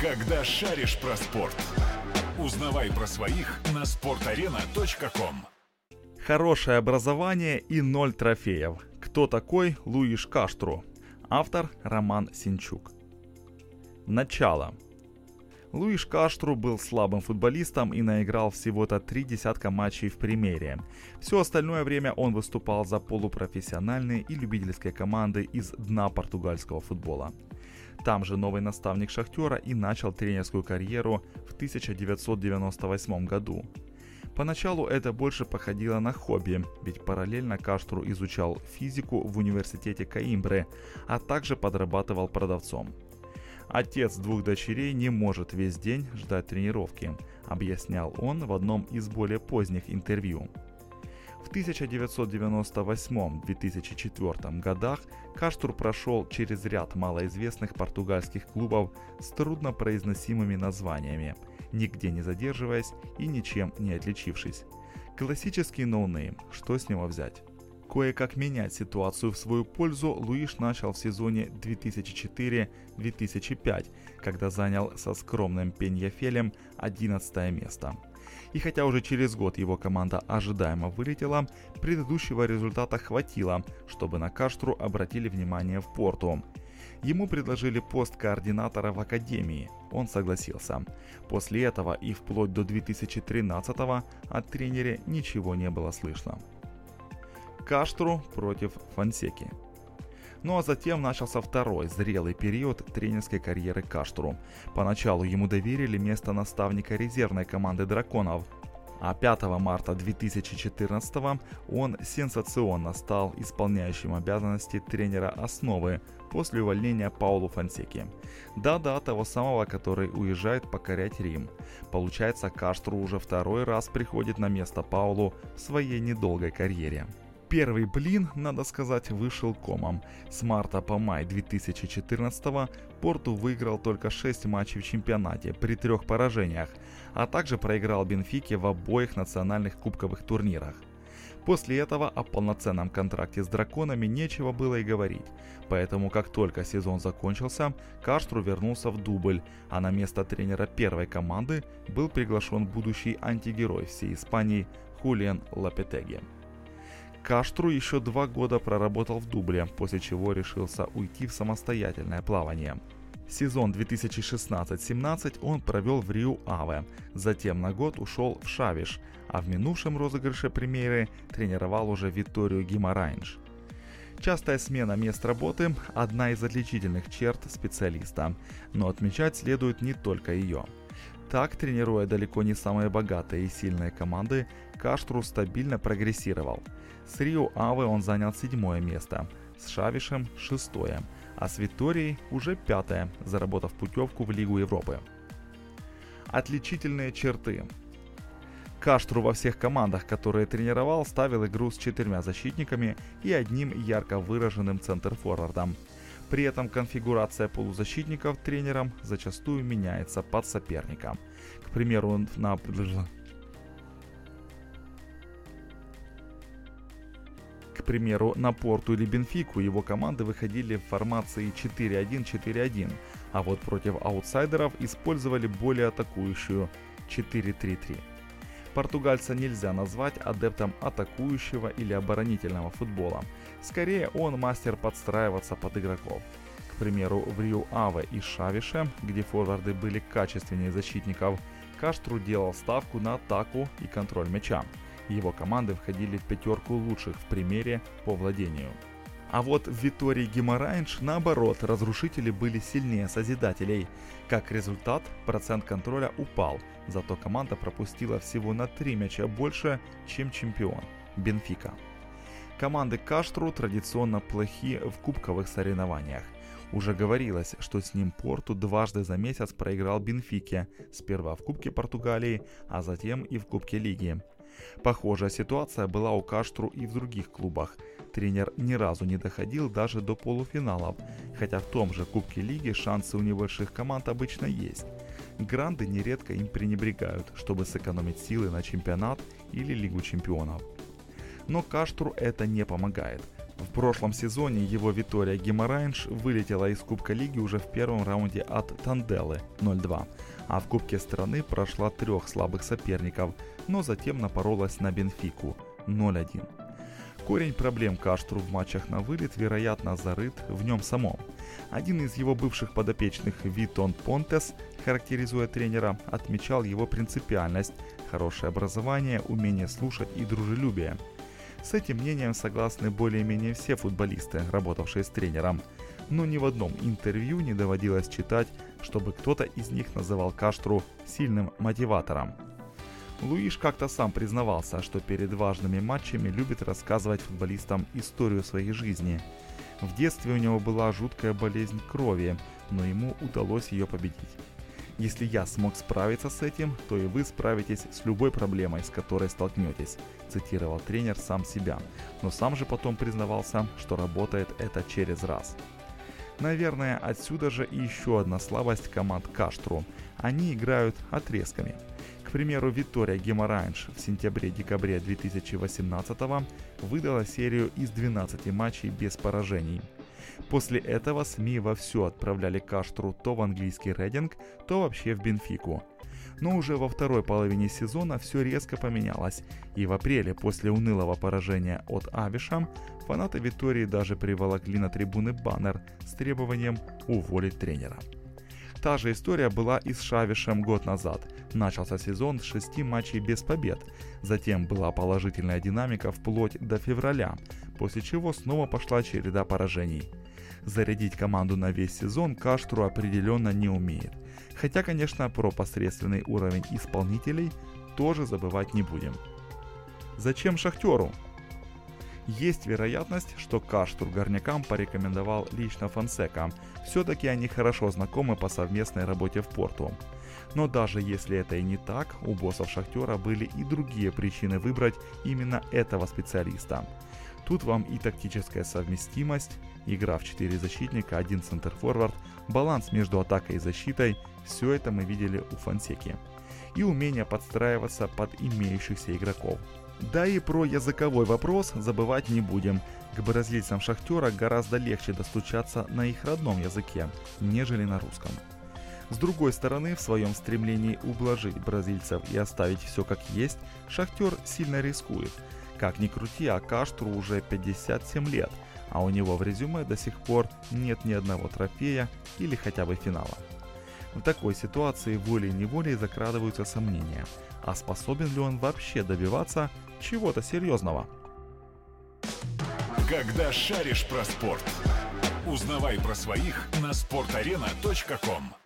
Когда шаришь про спорт. Узнавай про своих на sportarena.com. Хорошее образование и ноль трофеев. Кто такой Луиш Каштру? Автор Роман Синчук. Начало. Луиш Каштру был слабым футболистом и наиграл всего-то три десятка матчей в премьере. Все остальное время он выступал за полупрофессиональные и любительские команды из дна португальского футбола. Там же новый наставник Шахтера и начал тренерскую карьеру в 1998 году. Поначалу это больше походило на хобби, ведь параллельно Каштру изучал физику в университете Каимбры, а также подрабатывал продавцом. Отец двух дочерей не может весь день ждать тренировки, объяснял он в одном из более поздних интервью. В 1998-2004 годах Каштур прошел через ряд малоизвестных португальских клубов с труднопроизносимыми названиями, нигде не задерживаясь и ничем не отличившись. Классический no name, что с него взять? Кое-как менять ситуацию в свою пользу Луиш начал в сезоне 2004-2005, когда занял со скромным Пеньяфелем 11 место. И хотя уже через год его команда ожидаемо вылетела, предыдущего результата хватило, чтобы на Каштру обратили внимание в Порту. Ему предложили пост координатора в Академии. Он согласился. После этого и вплоть до 2013 от тренера ничего не было слышно. Каштру против Фансеки. Ну а затем начался второй зрелый период тренерской карьеры Каштру. Поначалу ему доверили место наставника резервной команды драконов, а 5 марта 2014 он сенсационно стал исполняющим обязанности тренера основы после увольнения Паулу Фансеки. Да-да, того самого, который уезжает покорять Рим. Получается, Каштру уже второй раз приходит на место Паулу в своей недолгой карьере. Первый блин, надо сказать, вышел комом. С марта по май 2014 Порту выиграл только 6 матчей в чемпионате при трех поражениях, а также проиграл Бенфике в обоих национальных кубковых турнирах. После этого о полноценном контракте с драконами нечего было и говорить, поэтому как только сезон закончился, Каштру вернулся в дубль, а на место тренера первой команды был приглашен будущий антигерой всей Испании Хулиан Лапетеги. Каштру еще два года проработал в дубле, после чего решился уйти в самостоятельное плавание. Сезон 2016-17 он провел в Риу Аве, затем на год ушел в Шавиш, а в минувшем розыгрыше премьеры тренировал уже Виторию Гимарайнш. Частая смена мест работы – одна из отличительных черт специалиста, но отмечать следует не только ее. Так, тренируя далеко не самые богатые и сильные команды, Каштру стабильно прогрессировал – с Рио Аве он занял седьмое место, с Шавишем – шестое, а с Виторией уже пятое, заработав путевку в Лигу Европы. Отличительные черты. Каштру во всех командах, которые тренировал, ставил игру с четырьмя защитниками и одним ярко выраженным центрфорвардом. При этом конфигурация полузащитников тренером зачастую меняется под соперника. К примеру, на примеру, на Порту или Бенфику его команды выходили в формации 4-1-4-1, а вот против аутсайдеров использовали более атакующую 4-3-3. Португальца нельзя назвать адептом атакующего или оборонительного футбола. Скорее, он мастер подстраиваться под игроков. К примеру, в Рио Аве и Шавише, где форварды были качественнее защитников, Каштру делал ставку на атаку и контроль мяча. Его команды входили в пятерку лучших в примере по владению. А вот в Витории Гимарайнш, наоборот, разрушители были сильнее созидателей. Как результат, процент контроля упал, зато команда пропустила всего на 3 мяча больше, чем чемпион – Бенфика. Команды Каштру традиционно плохи в кубковых соревнованиях. Уже говорилось, что с ним Порту дважды за месяц проиграл Бенфике, сперва в Кубке Португалии, а затем и в Кубке Лиги. Похожая ситуация была у Каштру и в других клубах. Тренер ни разу не доходил даже до полуфиналов, хотя в том же Кубке Лиги шансы у небольших команд обычно есть. Гранды нередко им пренебрегают, чтобы сэкономить силы на чемпионат или Лигу чемпионов. Но Каштру это не помогает. В прошлом сезоне его Витория Гимарайнш вылетела из Кубка Лиги уже в первом раунде от Танделы 0-2, а в Кубке страны прошла трех слабых соперников, но затем напоролась на Бенфику 0-1. Корень проблем Каштру в матчах на вылет, вероятно, зарыт в нем самом. Один из его бывших подопечных Витон Понтес, характеризуя тренера, отмечал его принципиальность, хорошее образование, умение слушать и дружелюбие. С этим мнением согласны более-менее все футболисты, работавшие с тренером. Но ни в одном интервью не доводилось читать, чтобы кто-то из них называл Каштру сильным мотиватором. Луиш как-то сам признавался, что перед важными матчами любит рассказывать футболистам историю своей жизни. В детстве у него была жуткая болезнь крови, но ему удалось ее победить. Если я смог справиться с этим, то и вы справитесь с любой проблемой, с которой столкнетесь, цитировал тренер сам себя, но сам же потом признавался, что работает это через раз. Наверное, отсюда же и еще одна слабость команд Каштру. Они играют отрезками – к примеру, Виктория Геморанж в сентябре-декабре 2018 выдала серию из 12 матчей без поражений. После этого СМИ вовсю отправляли Каштру то в английский рейдинг, то вообще в Бенфику. Но уже во второй половине сезона все резко поменялось, и в апреле после унылого поражения от Авиша фанаты Виктории даже приволокли на трибуны баннер с требованием уволить тренера. Та же история была и с Шавишем год назад. Начался сезон с шести матчей без побед. Затем была положительная динамика вплоть до февраля, после чего снова пошла череда поражений. Зарядить команду на весь сезон Каштру определенно не умеет. Хотя, конечно, про посредственный уровень исполнителей тоже забывать не будем. Зачем Шахтеру? Есть вероятность, что Каштур горнякам порекомендовал лично Фонсека. Все-таки они хорошо знакомы по совместной работе в порту. Но даже если это и не так, у боссов Шахтера были и другие причины выбрать именно этого специалиста. Тут вам и тактическая совместимость, игра в 4 защитника, один центр-форвард, баланс между атакой и защитой – все это мы видели у Фонсеки. И умение подстраиваться под имеющихся игроков – да и про языковой вопрос забывать не будем. К бразильцам Шахтера гораздо легче достучаться на их родном языке, нежели на русском. С другой стороны, в своем стремлении ублажить бразильцев и оставить все как есть, Шахтер сильно рискует. Как ни крути, а Каштру уже 57 лет, а у него в резюме до сих пор нет ни одного трофея или хотя бы финала. В такой ситуации волей-неволей закрадываются сомнения, а способен ли он вообще добиваться чего-то серьезного. Когда шаришь про спорт, узнавай про своих на sportarena.com.